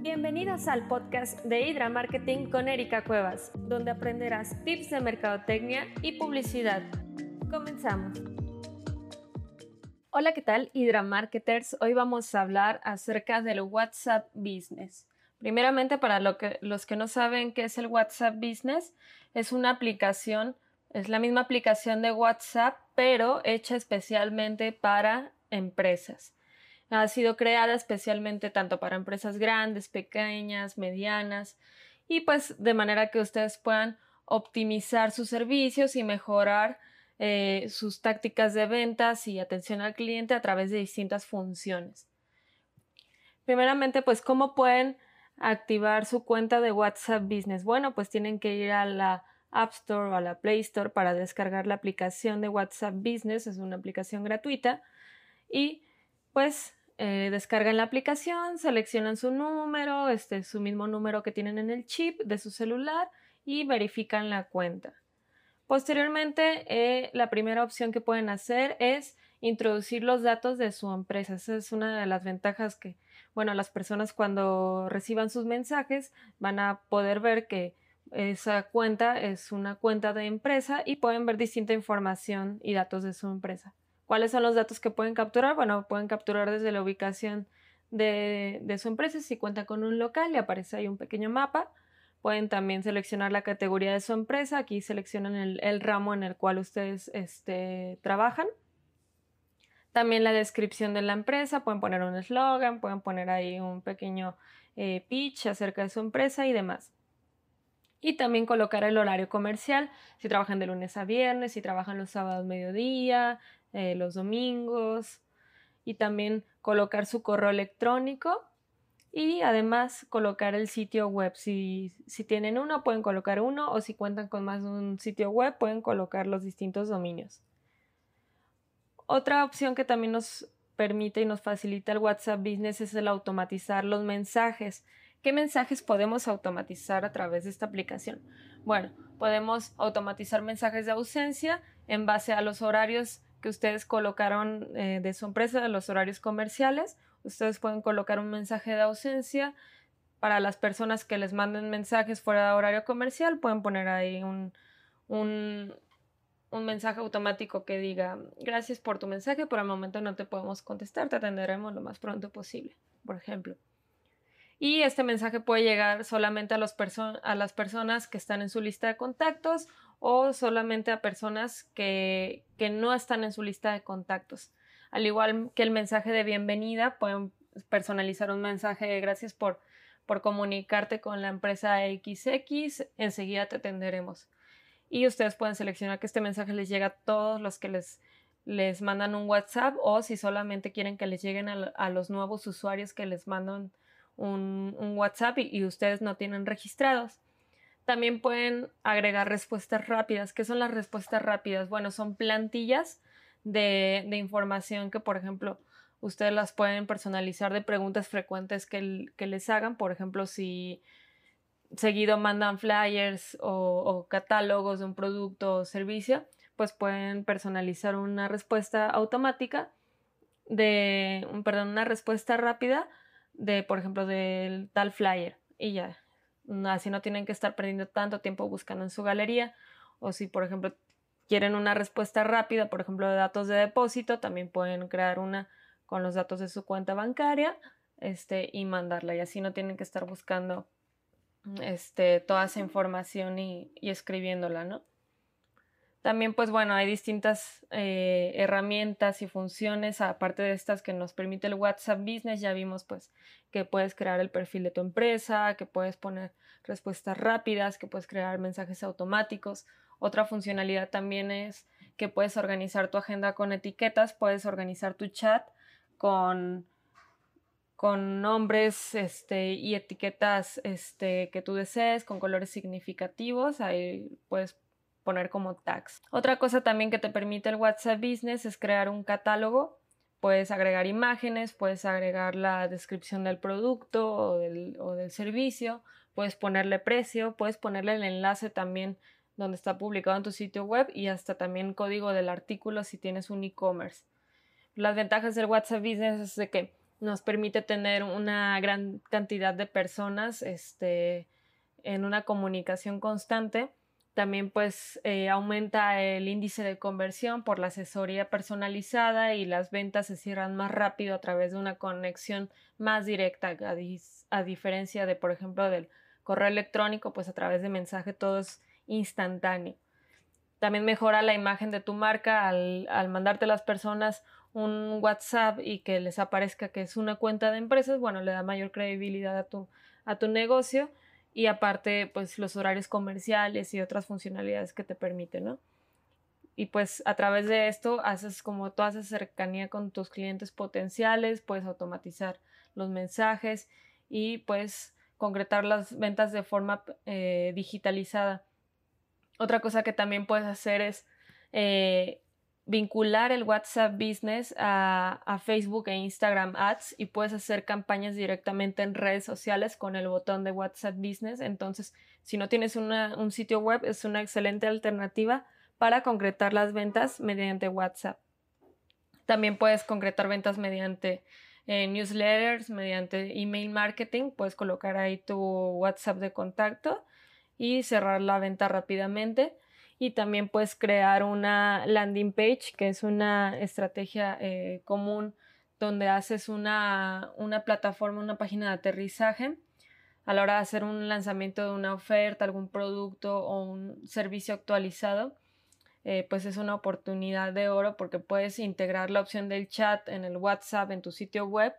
Bienvenidos al podcast de Hydra Marketing con Erika Cuevas, donde aprenderás tips de mercadotecnia y publicidad. Comenzamos. Hola, ¿qué tal Hydra Marketers? Hoy vamos a hablar acerca del WhatsApp Business. Primeramente, para los que no saben qué es el WhatsApp Business, es una aplicación, es la misma aplicación de WhatsApp, pero hecha especialmente para empresas ha sido creada especialmente tanto para empresas grandes, pequeñas, medianas y pues de manera que ustedes puedan optimizar sus servicios y mejorar eh, sus tácticas de ventas y atención al cliente a través de distintas funciones. Primeramente, pues, ¿cómo pueden activar su cuenta de WhatsApp Business? Bueno, pues tienen que ir a la App Store o a la Play Store para descargar la aplicación de WhatsApp Business, es una aplicación gratuita, y pues eh, descargan la aplicación, seleccionan su número, este, su mismo número que tienen en el chip de su celular y verifican la cuenta. Posteriormente, eh, la primera opción que pueden hacer es introducir los datos de su empresa. Esa es una de las ventajas que, bueno, las personas cuando reciban sus mensajes van a poder ver que esa cuenta es una cuenta de empresa y pueden ver distinta información y datos de su empresa. ¿Cuáles son los datos que pueden capturar? Bueno, pueden capturar desde la ubicación de, su empresa. Si cuenta con un local, le aparece ahí un pequeño mapa. Pueden también seleccionar la categoría de su empresa. Aquí seleccionan el, ramo en el cual ustedes este, trabajan. También la descripción de la empresa. Pueden poner un eslogan, pueden poner ahí un pequeño eh, pitch acerca de su empresa y demás. Y también colocar el horario comercial, si trabajan de lunes a viernes, si trabajan los sábados mediodía, eh, los domingos y también colocar su correo electrónico y además colocar el sitio web. Si, si, tienen uno, pueden colocar uno o si cuentan con más de un sitio web, pueden colocar los distintos dominios. Otra opción que también nos permite y nos facilita el WhatsApp Business es el automatizar los mensajes. ¿Qué mensajes podemos automatizar a través de esta aplicación? Bueno, podemos automatizar mensajes de ausencia en base a los horarios que ustedes colocaron eh, de su empresa, los horarios comerciales. Ustedes pueden colocar un mensaje de ausencia. Para las personas que les manden mensajes fuera de horario comercial, pueden poner ahí un, un, mensaje automático que diga, gracias por tu mensaje, por el momento no te podemos contestar, te atenderemos lo más pronto posible, por ejemplo. Y este mensaje puede llegar solamente a, a las personas que están en su lista de contactos o solamente a personas que, que no están en su lista de contactos. Al igual que el mensaje de bienvenida, pueden personalizar un mensaje de gracias por, por comunicarte con la empresa XX, enseguida te atenderemos. Y ustedes pueden seleccionar que este mensaje les llegue a todos los que les, les mandan un WhatsApp o si solamente quieren que les lleguen a, los nuevos usuarios que les mandan un, WhatsApp y, ustedes no tienen registrados. También pueden agregar respuestas rápidas. ¿Qué son las respuestas rápidas? Bueno, son plantillas de, información que, por ejemplo, ustedes las pueden personalizar de preguntas frecuentes que, les hagan. Por ejemplo, si seguido mandan flyers o, catálogos de un producto o servicio, pues pueden personalizar una respuesta automática de, perdón, una respuesta rápida de, por ejemplo, del tal flyer y ya, Así no tienen que estar perdiendo tanto tiempo buscando en su galería. O si, por ejemplo, quieren una respuesta rápida, por ejemplo, de datos de depósito, también pueden crear una con los datos de su cuenta bancaria este, y mandarla. Y así no tienen que estar buscando este, toda esa información y, y escribiéndola, ¿no? También, pues bueno, hay distintas eh, herramientas y funciones, aparte de estas que nos permite el WhatsApp Business. Ya vimos pues que puedes crear el perfil de tu empresa, que puedes poner respuestas rápidas, que puedes crear mensajes automáticos. Otra funcionalidad también es que puedes organizar tu agenda con etiquetas, puedes organizar tu chat con, con nombres este, y etiquetas este, que tú desees, con colores significativos. Ahí puedes poner como tags. Otra cosa también que te permite el WhatsApp Business es crear un catálogo. Puedes agregar imágenes, puedes agregar la descripción del producto o del, o del servicio, puedes ponerle precio, puedes ponerle el enlace también donde está publicado en tu sitio web y hasta también código del artículo si tienes un e-commerce. Las ventajas del WhatsApp Business es de que nos permite tener una gran cantidad de personas este, en una comunicación constante. También pues eh, aumenta el índice de conversión por la asesoría personalizada y las ventas se cierran más rápido a través de una conexión más directa a, a diferencia de por ejemplo del correo electrónico pues a través de mensaje todo es instantáneo. También mejora la imagen de tu marca al, al mandarte a las personas un WhatsApp y que les aparezca que es una cuenta de empresas, bueno, le da mayor credibilidad a tu, a tu negocio y aparte, pues los horarios comerciales y otras funcionalidades que te permiten, ¿no? Y pues a través de esto haces como toda esa cercanía con tus clientes potenciales, puedes automatizar los mensajes y pues concretar las ventas de forma eh, digitalizada. Otra cosa que también puedes hacer es eh, vincular el WhatsApp Business a, Facebook e Instagram Ads y puedes hacer campañas directamente en redes sociales con el botón de WhatsApp Business. Entonces, si no tienes un sitio web, es una excelente alternativa para concretar las ventas mediante WhatsApp. También puedes concretar ventas mediante eh, newsletters, mediante email marketing. Puedes colocar ahí tu WhatsApp de contacto y cerrar la venta rápidamente y también puedes crear una landing page, que es una estrategia eh, común donde haces una, una plataforma, una página de aterrizaje a la hora de hacer un lanzamiento de una oferta, algún producto o un servicio actualizado, eh, pues es una oportunidad de oro porque puedes integrar la opción del chat en el WhatsApp en tu sitio web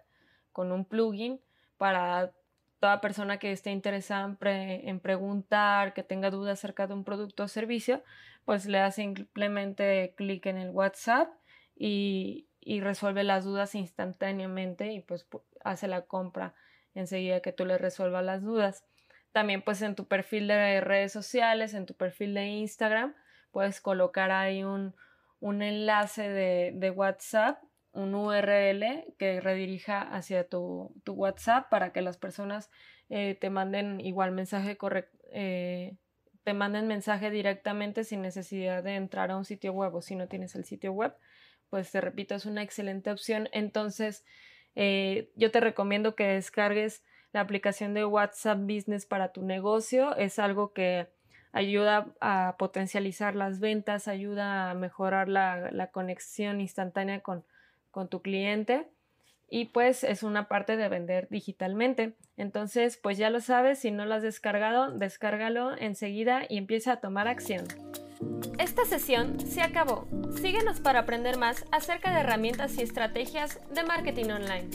con un plugin para toda persona que esté interesada en, preguntar, que tenga dudas acerca de un producto o servicio, pues le hace simplemente clic en el WhatsApp y, resuelve las dudas instantáneamente y pues hace la compra enseguida que tú le resuelvas las dudas. También pues en tu perfil de redes sociales, en tu perfil de Instagram, puedes colocar ahí un, enlace de, de WhatsApp un URL que redirija hacia tu, WhatsApp para que las personas eh, te manden igual mensaje correcto. Eh, te manden mensaje directamente sin necesidad de entrar a un sitio web o si no tienes el sitio web, pues te repito, es una excelente opción. Entonces, eh, yo te recomiendo que descargues la aplicación de WhatsApp Business para tu negocio. Es algo que ayuda a potencializar las ventas, ayuda a mejorar la conexión instantánea con, con tu cliente y pues es una parte de vender digitalmente. Entonces, pues ya lo sabes, si no lo has descargado, descárgalo enseguida y empieza a tomar acción. Esta sesión se acabó. Síguenos para aprender más acerca de herramientas y estrategias de marketing online.